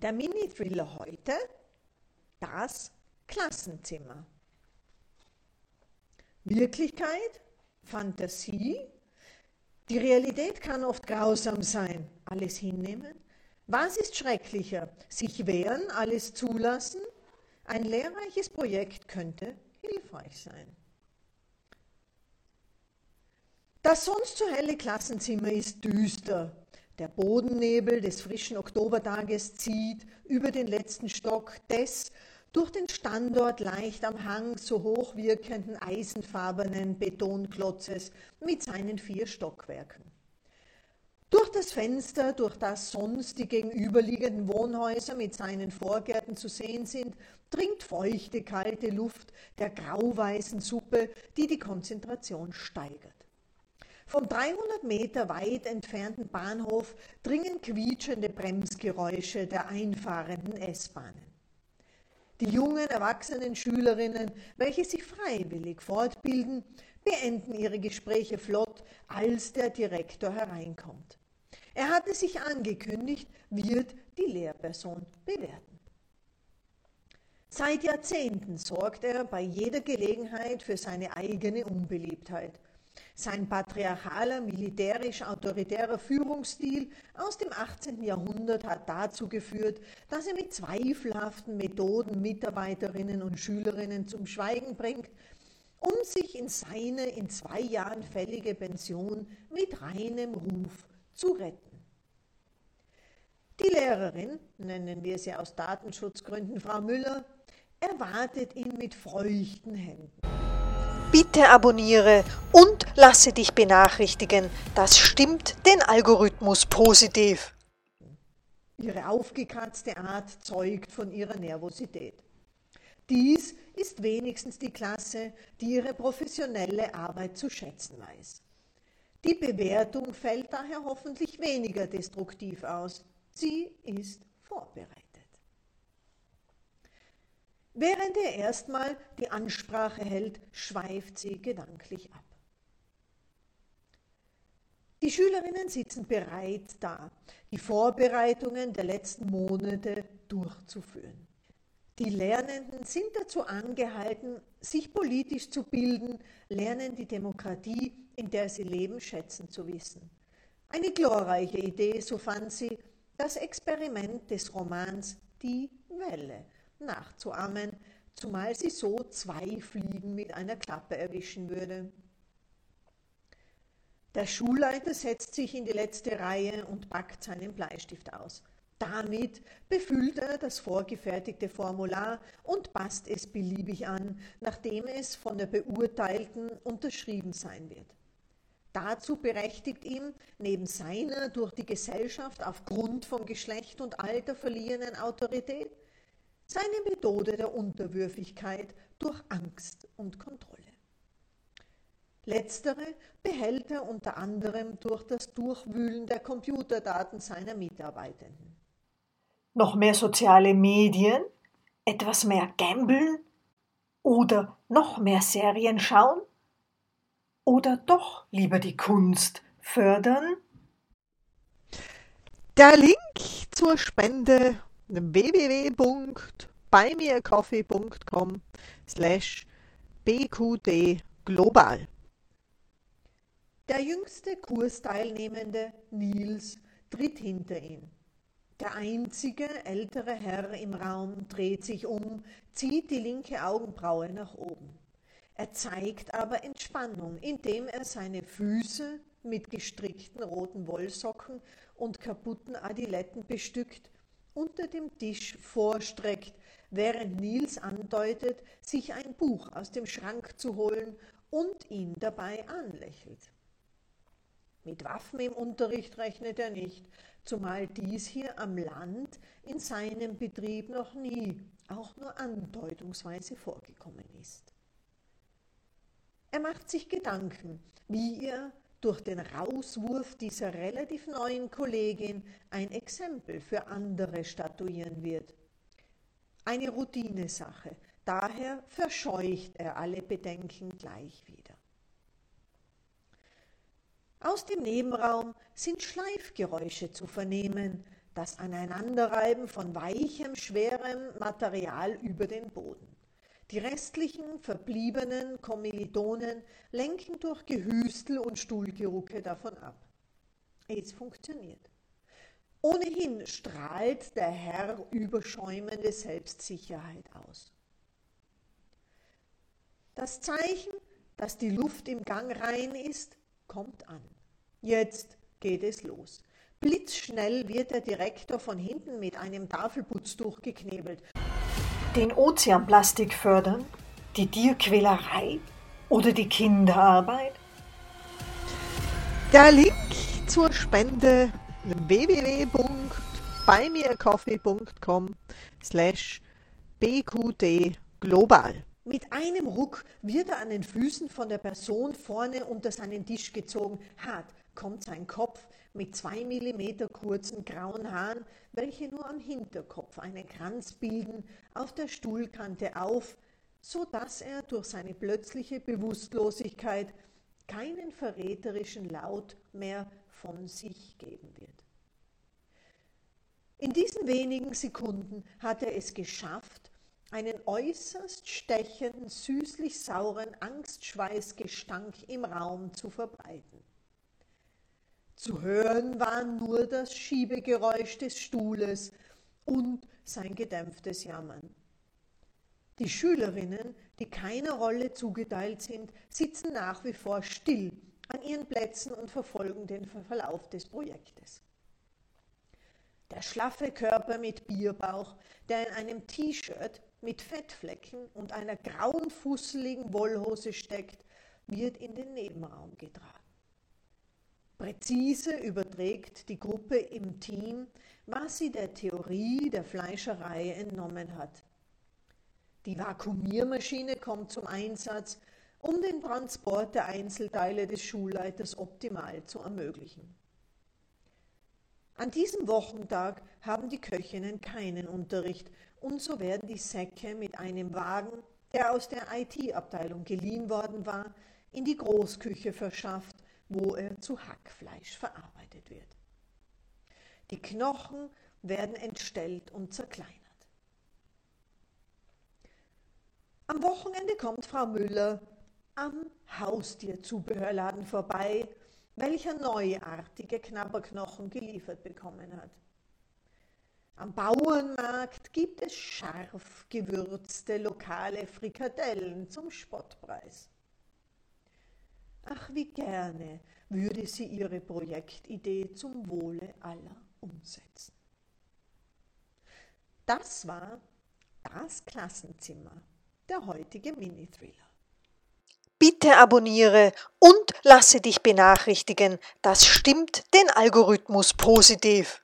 Der Mini-Thriller heute, das Klassenzimmer. Wirklichkeit, Fantasie, die Realität kann oft grausam sein. Alles hinnehmen? Was ist schrecklicher? Sich wehren, alles zulassen? Ein lehrreiches Projekt könnte hilfreich sein. Das sonst so helle Klassenzimmer ist düster. Der Bodennebel des frischen Oktobertages zieht über den letzten Stock des durch den Standort leicht am Hang so hoch wirkenden eisenfarbenen Betonklotzes mit seinen vier Stockwerken. Durch das Fenster, durch das sonst die gegenüberliegenden Wohnhäuser mit seinen Vorgärten zu sehen sind, dringt feuchte, kalte Luft der grauweißen Suppe, die die Konzentration steigert. Vom 300 Meter weit entfernten Bahnhof dringen quietschende Bremsgeräusche der einfahrenden S-Bahnen. Die jungen, erwachsenen Schülerinnen, welche sich freiwillig fortbilden, beenden ihre Gespräche flott, als der Direktor hereinkommt. Er hatte sich angekündigt, wird die Lehrperson bewerten. Seit Jahrzehnten sorgt er bei jeder Gelegenheit für seine eigene Unbeliebtheit. Sein patriarchaler, militärisch-autoritärer Führungsstil aus dem 18. Jahrhundert hat dazu geführt, dass er mit zweifelhaften Methoden Mitarbeiterinnen und Schülerinnen zum Schweigen bringt, um sich in seine in zwei Jahren fällige Pension mit reinem Ruf zu retten. Die Lehrerin, nennen wir sie aus Datenschutzgründen Frau Müller, erwartet ihn mit feuchten Händen. Bitte abonniere und lasse dich benachrichtigen. Das stimmt den Algorithmus positiv. Ihre aufgekratzte Art zeugt von ihrer Nervosität. Dies ist wenigstens die Klasse, die ihre professionelle Arbeit zu schätzen weiß. Die Bewertung fällt daher hoffentlich weniger destruktiv aus. Sie ist vorbereitet. Während er erstmal die Ansprache hält, schweift sie gedanklich ab. Die Schülerinnen sitzen bereit da, die Vorbereitungen der letzten Monate durchzuführen. Die Lernenden sind dazu angehalten, sich politisch zu bilden, lernen die Demokratie, in der sie leben, schätzen zu wissen. Eine glorreiche Idee, so fand sie, das Experiment des Romans Die Welle nachzuahmen, zumal sie so zwei Fliegen mit einer Klappe erwischen würde. Der Schulleiter setzt sich in die letzte Reihe und packt seinen Bleistift aus. Damit befüllt er das vorgefertigte Formular und passt es beliebig an, nachdem es von der Beurteilten unterschrieben sein wird. Dazu berechtigt ihm neben seiner durch die Gesellschaft aufgrund von Geschlecht und Alter verliehenen Autorität seine Methode der Unterwürfigkeit durch Angst und Kontrolle. Letztere behält er unter anderem durch das Durchwühlen der Computerdaten seiner Mitarbeitenden. Noch mehr soziale Medien? Etwas mehr Gambeln? Oder noch mehr Serien schauen? Oder doch lieber die Kunst fördern? Der Link zur Spende www.buymeacoffee.com slash bqd global. Der jüngste Kursteilnehmende, Nils, tritt hinter ihn. Der einzige ältere Herr im Raum dreht sich um, zieht die linke Augenbraue nach oben. Er zeigt aber Entspannung, indem er seine Füße mit gestrickten roten Wollsocken und kaputten Adiletten bestückt unter dem Tisch vorstreckt, während Nils andeutet, sich ein Buch aus dem Schrank zu holen und ihn dabei anlächelt. Mit Waffen im Unterricht rechnet er nicht, zumal dies hier am Land in seinem Betrieb noch nie, auch nur andeutungsweise vorgekommen ist. Er macht sich Gedanken, wie er durch den Rauswurf dieser relativ neuen Kollegin ein Exempel für andere statuieren wird. Eine Routinesache, daher verscheucht er alle Bedenken gleich wieder. Aus dem Nebenraum sind Schleifgeräusche zu vernehmen, das Aneinanderreiben von weichem, schwerem Material über den Boden. Die restlichen verbliebenen Kommilitonen lenken durch Gehüstel und Stuhlgerucke davon ab. Es funktioniert. Ohnehin strahlt der Herr überschäumende Selbstsicherheit aus. Das Zeichen, dass die Luft im Gang rein ist, kommt an. Jetzt geht es los. Blitzschnell wird der Direktor von hinten mit einem Tafelputztuch geknebelt. Den Ozeanplastik fördern, die Tierquälerei oder die Kinderarbeit? Der Link zur Spende www.beimircoffee.com slash bqd global. Mit einem Ruck wird er an den Füßen von der Person vorne unter seinen Tisch gezogen. Hart kommt sein Kopf mit zwei Millimeter kurzen grauen Haaren, welche nur am Hinterkopf einen Kranz bilden, auf der Stuhlkante auf, so dass er durch seine plötzliche Bewusstlosigkeit keinen verräterischen Laut mehr von sich geben wird. In diesen wenigen Sekunden hat er es geschafft, einen äußerst stechenden, süßlich sauren Angstschweißgestank im Raum zu verbreiten. Zu hören war nur das Schiebegeräusch des Stuhles und sein gedämpftes Jammern. Die Schülerinnen, die keiner Rolle zugeteilt sind, sitzen nach wie vor still an ihren Plätzen und verfolgen den Verlauf des Projektes. Der schlaffe Körper mit Bierbauch, der in einem T-Shirt mit Fettflecken und einer grauen, fusseligen Wollhose steckt, wird in den Nebenraum getragen. Präzise überträgt die Gruppe im Team, was sie der Theorie der Fleischerei entnommen hat. Die Vakuumiermaschine kommt zum Einsatz, um den Transport der Einzelteile des Schulleiters optimal zu ermöglichen. An diesem Wochentag haben die Köchinnen keinen Unterricht und so werden die Säcke mit einem Wagen, der aus der IT-Abteilung geliehen worden war, in die Großküche verschafft, wo er zu Hackfleisch verarbeitet wird. Die Knochen werden entstellt und zerkleinert. Am Wochenende kommt Frau Müller am Haustierzubehörladen vorbei welcher neuartige Knabberknochen geliefert bekommen hat. Am Bauernmarkt gibt es scharf gewürzte lokale Frikadellen zum Spottpreis. Ach, wie gerne würde sie ihre Projektidee zum Wohle aller umsetzen. Das war das Klassenzimmer, der heutige Mini-Thriller. Bitte abonniere und lasse dich benachrichtigen. Das stimmt den Algorithmus positiv.